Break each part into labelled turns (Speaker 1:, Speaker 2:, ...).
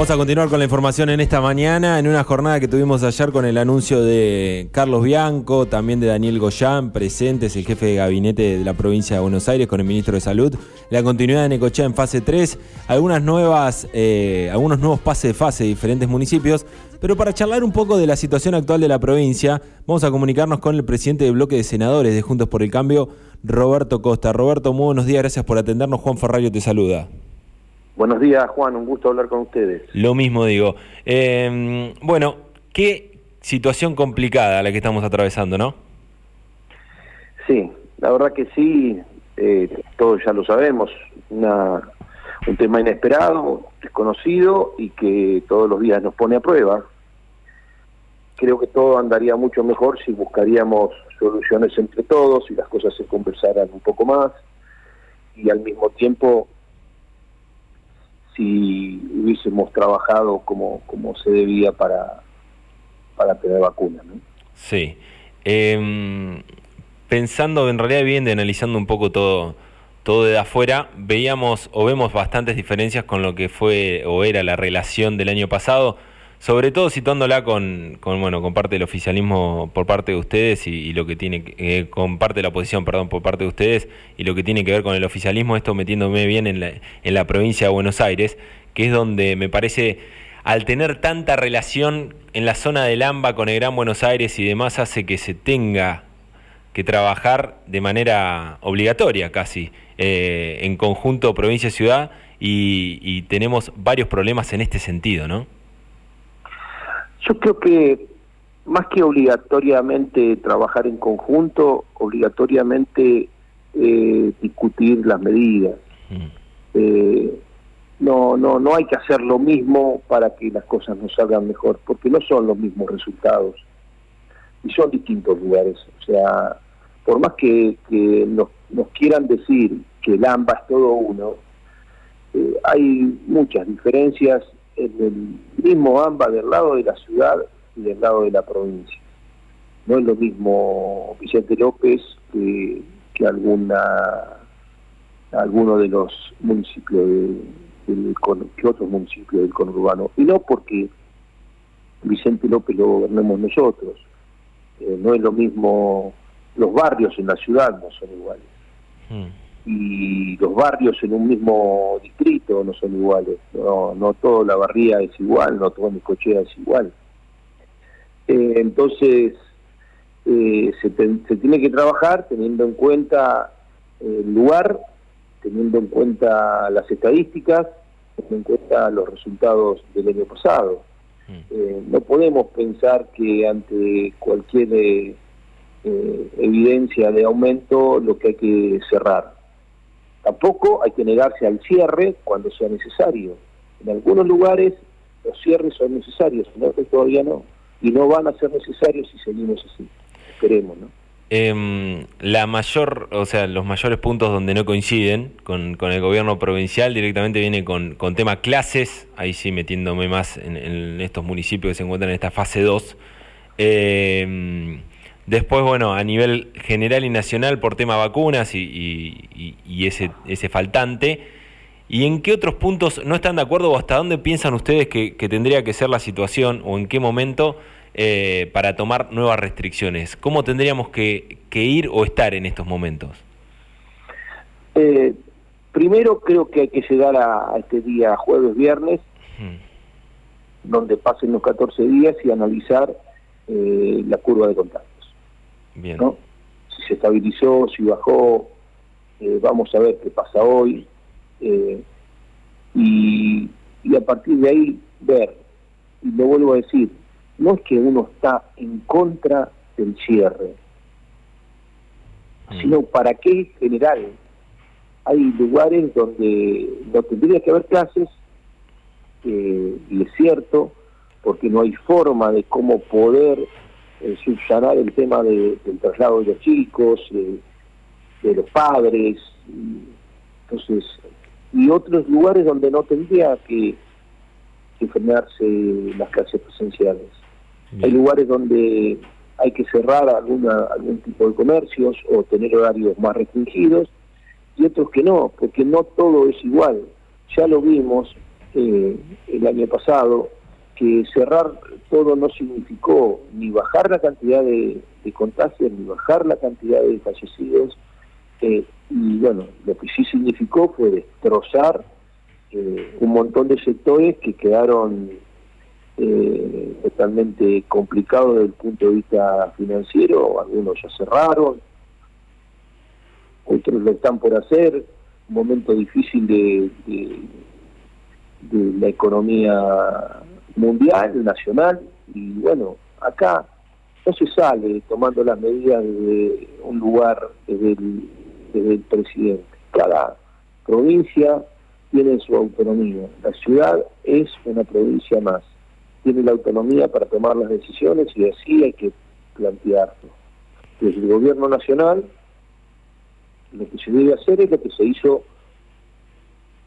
Speaker 1: Vamos a continuar con la información en esta mañana, en una jornada que tuvimos ayer con el anuncio de Carlos Bianco, también de Daniel Goyán, presentes, el jefe de gabinete de la provincia de Buenos Aires con el ministro de Salud, la continuidad de Necochea en fase 3, algunas nuevas, eh, algunos nuevos pases de fase de diferentes municipios, pero para charlar un poco de la situación actual de la provincia, vamos a comunicarnos con el presidente del bloque de senadores de Juntos por el Cambio, Roberto Costa. Roberto, muy buenos días, gracias por atendernos. Juan Ferrario te saluda.
Speaker 2: Buenos días, Juan, un gusto hablar con ustedes.
Speaker 1: Lo mismo digo. Eh, bueno, qué situación complicada la que estamos atravesando, ¿no?
Speaker 2: Sí, la verdad que sí, eh, todos ya lo sabemos, una, un tema inesperado, desconocido y que todos los días nos pone a prueba. Creo que todo andaría mucho mejor si buscaríamos soluciones entre todos y las cosas se conversaran un poco más y al mismo tiempo si hubiésemos trabajado como, como se debía para, para tener vacunas.
Speaker 1: Sí. Eh, pensando en realidad bien, de analizando un poco todo, todo de afuera, veíamos o vemos bastantes diferencias con lo que fue o era la relación del año pasado sobre todo situándola con, con, bueno con parte del oficialismo por parte de ustedes y, lo que tiene eh, la oposición perdón por parte de ustedes y lo que tiene que ver con el oficialismo esto metiéndome bien en la, en la provincia de Buenos Aires que es donde me parece al tener tanta relación en la zona del AMBA con el Gran Buenos Aires y demás hace que se tenga que trabajar de manera obligatoria casi eh, en conjunto provincia-ciudad y tenemos varios problemas en este sentido, ¿no?
Speaker 2: Yo creo que más que obligatoriamente trabajar en conjunto, obligatoriamente eh, discutir las medidas. Mm. Eh, no, no, no hay que hacer lo mismo para que las cosas nos salgan mejor, porque no son los mismos resultados y son distintos lugares. O sea, por más que, que nos, nos, quieran decir que el AMBA es todo uno, eh, hay muchas diferencias en el mismo AMBA del lado de la ciudad y del lado de la provincia. No es lo mismo Vicente López que, alguna alguno de los municipios de, que otros municipios del conurbano. Y no porque Vicente López lo gobernemos nosotros. Eh, no es lo mismo los barrios en la ciudad no son iguales. Hmm y los barrios en un mismo distrito no son iguales, no, no toda la barría es igual, no toda mi cochea es igual. Eh, entonces, eh, se, se, tiene que trabajar teniendo en cuenta el lugar, teniendo en cuenta las estadísticas, teniendo en cuenta los resultados del año pasado. Mm. Eh, no podemos pensar que ante cualquier evidencia de aumento lo que hay que cerrar Tampoco hay que negarse al cierre cuando sea necesario. En algunos lugares los cierres son necesarios, en otros todavía no. Y no van a ser necesarios si seguimos así. Esperemos, ¿no?
Speaker 1: Eh, la mayor, o sea, los mayores puntos donde no coinciden con, el gobierno provincial directamente viene con, con tema clases, ahí sí metiéndome más en, en, estos municipios que se encuentran en esta fase 2. Eh, Después, bueno, a nivel general y nacional por tema vacunas y, ese, ese faltante. ¿Y en qué otros puntos no están de acuerdo o hasta dónde piensan ustedes que, tendría que ser la situación o en qué momento eh, para tomar nuevas restricciones? ¿Cómo tendríamos que, ir o estar en estos momentos?
Speaker 2: Eh, primero creo que hay que llegar a, este día jueves, viernes, donde pasen los 14 días y analizar eh, la curva de contacto. ¿no? Si se estabilizó, si bajó, eh, vamos a ver qué pasa hoy. Eh, y, a partir de ahí ver, y lo vuelvo a decir, no es que uno está en contra del cierre, mm. sino para qué general. Hay lugares donde no tendría que haber clases, eh, y es cierto, porque no hay forma de cómo poder eh, subsanar el tema de, del traslado de los chicos, de los padres, y, entonces, y otros lugares donde no tendría que, que frenarse las clases presenciales. Hay lugares donde hay que cerrar alguna, algún tipo de comercios o tener horarios más restringidos y otros que no, porque no todo es igual. Ya lo vimos eh, el año pasado que cerrar todo no significó ni bajar la cantidad de, contagios, ni bajar la cantidad de fallecidos, eh, y bueno, lo que sí significó fue destrozar eh, un montón de sectores que quedaron eh, totalmente complicados desde el punto de vista financiero, algunos ya cerraron, otros lo están por hacer, un momento difícil de, de la economía mundial, nacional, y bueno, acá no se sale tomando las medidas de un lugar desde el, presidente. Cada provincia tiene su autonomía. La ciudad es una provincia más. Tiene la autonomía para tomar las decisiones y así hay que plantearlo. Desde el gobierno nacional, lo que se debe hacer es lo que se hizo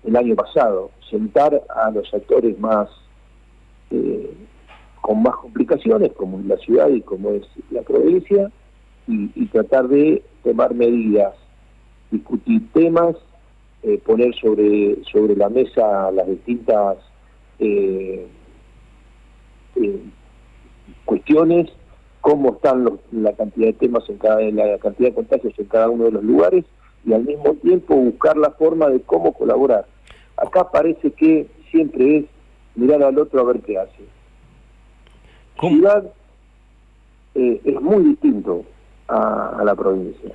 Speaker 2: el año pasado, sentar a los actores más eh, con más complicaciones, como es la ciudad y como es la provincia, y, tratar de tomar medidas, discutir temas, eh, poner sobre, sobre la mesa las distintas eh, cuestiones, cómo están la cantidad de temas en cada la cantidad de contagios en cada uno de los lugares y al mismo tiempo buscar la forma de cómo colaborar. Acá parece que siempre es mirar al otro a ver qué hace. ¿Cómo? Ciudad eh, es muy distinto a, la provincia.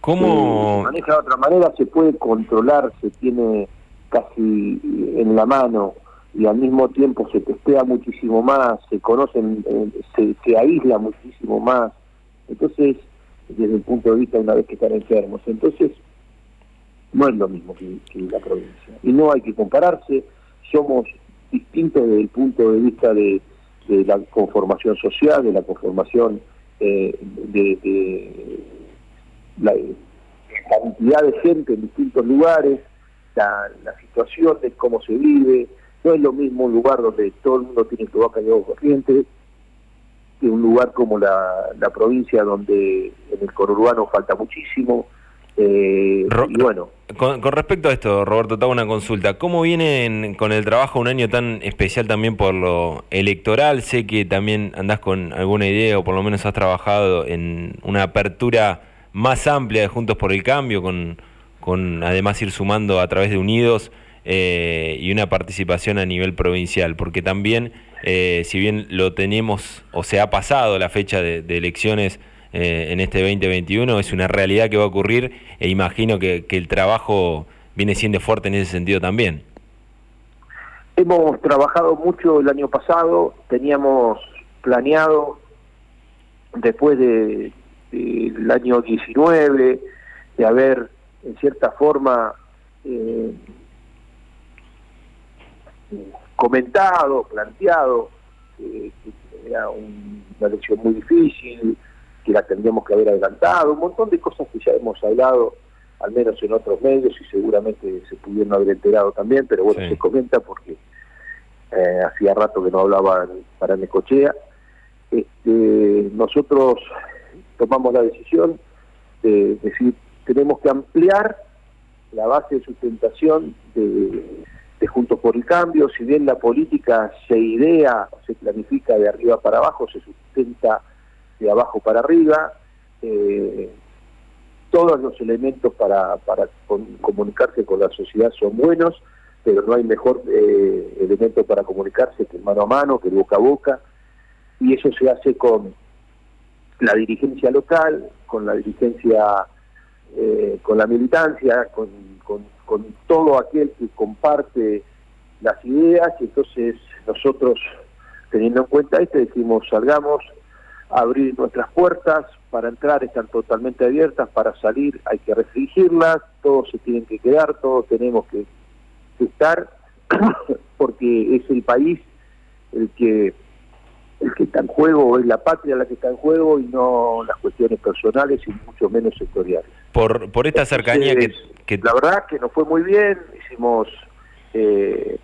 Speaker 1: ¿Cómo?
Speaker 2: se maneja de otra manera, se puede controlar, se tiene casi en la mano y al mismo tiempo se testea muchísimo más, se conocen, eh, se, se aísla muchísimo más. Entonces, desde el punto de vista una vez que están enfermos. Entonces, no es lo mismo que, la provincia. Y no hay que compararse, somos distintos desde el punto de vista de, la conformación social, de la conformación eh, de, la, cantidad de gente en distintos lugares, la, situación de cómo se vive, no es lo mismo un lugar donde todo el mundo tiene tu vaca y agua corriente, que un lugar como la, la provincia donde en el conurbano falta muchísimo, eh, y bueno.
Speaker 1: Con, respecto a esto, Roberto, te hago una consulta. ¿Cómo vienen con el trabajo un año tan especial también por lo electoral? Sé que también andás con alguna idea o por lo menos has trabajado en una apertura más amplia de Juntos por el Cambio, con, con además ir sumando a través de Unidos eh, y una participación a nivel provincial, porque también, eh, si bien lo tenemos o se ha pasado la fecha de elecciones, eh, en este 2021, es una realidad que va a ocurrir e imagino que, el trabajo viene siendo fuerte en ese sentido también.
Speaker 2: Hemos trabajado mucho el año pasado, teníamos planeado después del año 19 de haber en cierta forma eh, comentado, planteado eh, que era una elección muy difícil, que la tendríamos que haber adelantado, un montón de cosas que ya hemos hablado, al menos en otros medios, y seguramente se pudieron haber enterado también, pero bueno, se comenta porque eh, hacía rato que no hablaba para Necochea. Este, nosotros tomamos la decisión de decir, tenemos que ampliar la base de sustentación de, de Juntos por el Cambio, si bien la política se idea, se planifica de arriba para abajo, se sustenta de abajo para arriba, eh, todos los elementos para, comunicarse con la sociedad son buenos, pero no hay mejor eh, elemento para comunicarse que mano a mano, que boca a boca, y eso se hace con la dirigencia local, con la dirigencia, eh, con la militancia, con, con todo aquel que comparte las ideas, y entonces nosotros, teniendo en cuenta esto, decimos, salgamos, abrir nuestras puertas, para entrar están totalmente abiertas, para salir hay que restringirlas, todos se tienen que quedar, todos tenemos que, estar, porque es el país el que el que está en juego, es la patria la que está en juego y no las cuestiones personales y mucho menos sectoriales.
Speaker 1: Por, por esta cercanía que,
Speaker 2: La verdad que nos fue muy bien, hicimos eh,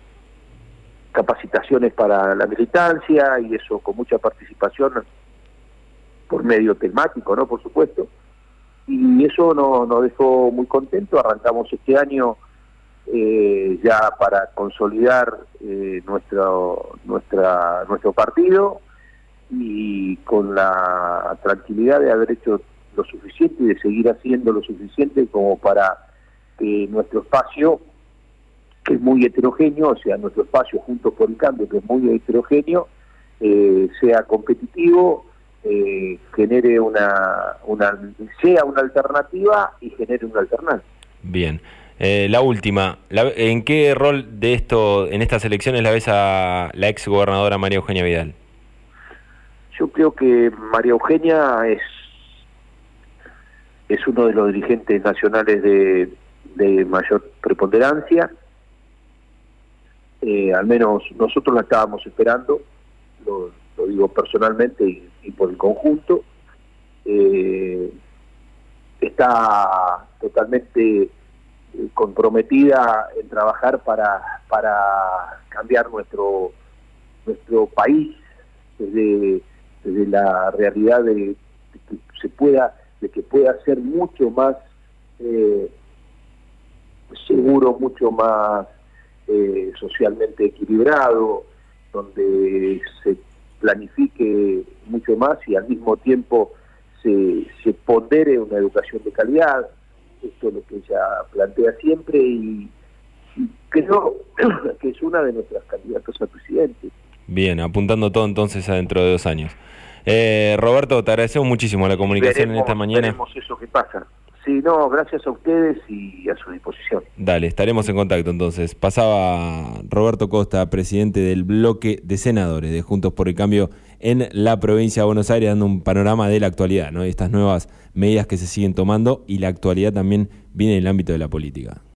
Speaker 2: capacitaciones para la militancia y eso con mucha participación por medio temático, ¿no? Por supuesto. Y eso nos, dejó muy contentos. Arrancamos este año eh, ya para consolidar eh, nuestro, nuestro partido y con la tranquilidad de haber hecho lo suficiente y de seguir haciendo lo suficiente como para que nuestro espacio, que es muy heterogéneo, o sea, nuestro espacio junto por el cambio, que es muy heterogéneo, eh, sea competitivo, eh, genere una, una, sea una alternativa y genere una alternancia.
Speaker 1: Bien. Eh, la última, ¿en qué rol de esto, en estas elecciones la ves a la ex gobernadora María Eugenia Vidal?
Speaker 2: Yo creo que María Eugenia es es uno de los dirigentes nacionales de, de mayor preponderancia. Eh, al menos nosotros la estábamos esperando, lo, digo personalmente y, por el conjunto. Eh, está totalmente eh, comprometida en trabajar para, para cambiar nuestro, nuestro país desde, desde la realidad de, que se pueda, de que pueda ser mucho más eh, seguro, mucho más socialmente equilibrado, donde se planifique mucho más y al mismo tiempo se, se pondere una educación de calidad, esto es lo que ella plantea siempre y, creo que es una de nuestras candidatas a presidente.
Speaker 1: Bien, apuntando todo entonces a dentro de dos años. Eh, Roberto, te agradecemos muchísimo la comunicación en esta mañana.
Speaker 2: Veremos eso que pasa. Sí, no, gracias a ustedes y a su disposición.
Speaker 1: Dale, estaremos en contacto entonces. Pasaba Roberto Costa, presidente del bloque de senadores de Juntos por el Cambio en la provincia de Buenos Aires, dando un panorama de la actualidad, ¿no? Estas nuevas medidas que se siguen tomando y la actualidad también viene en el ámbito de la política.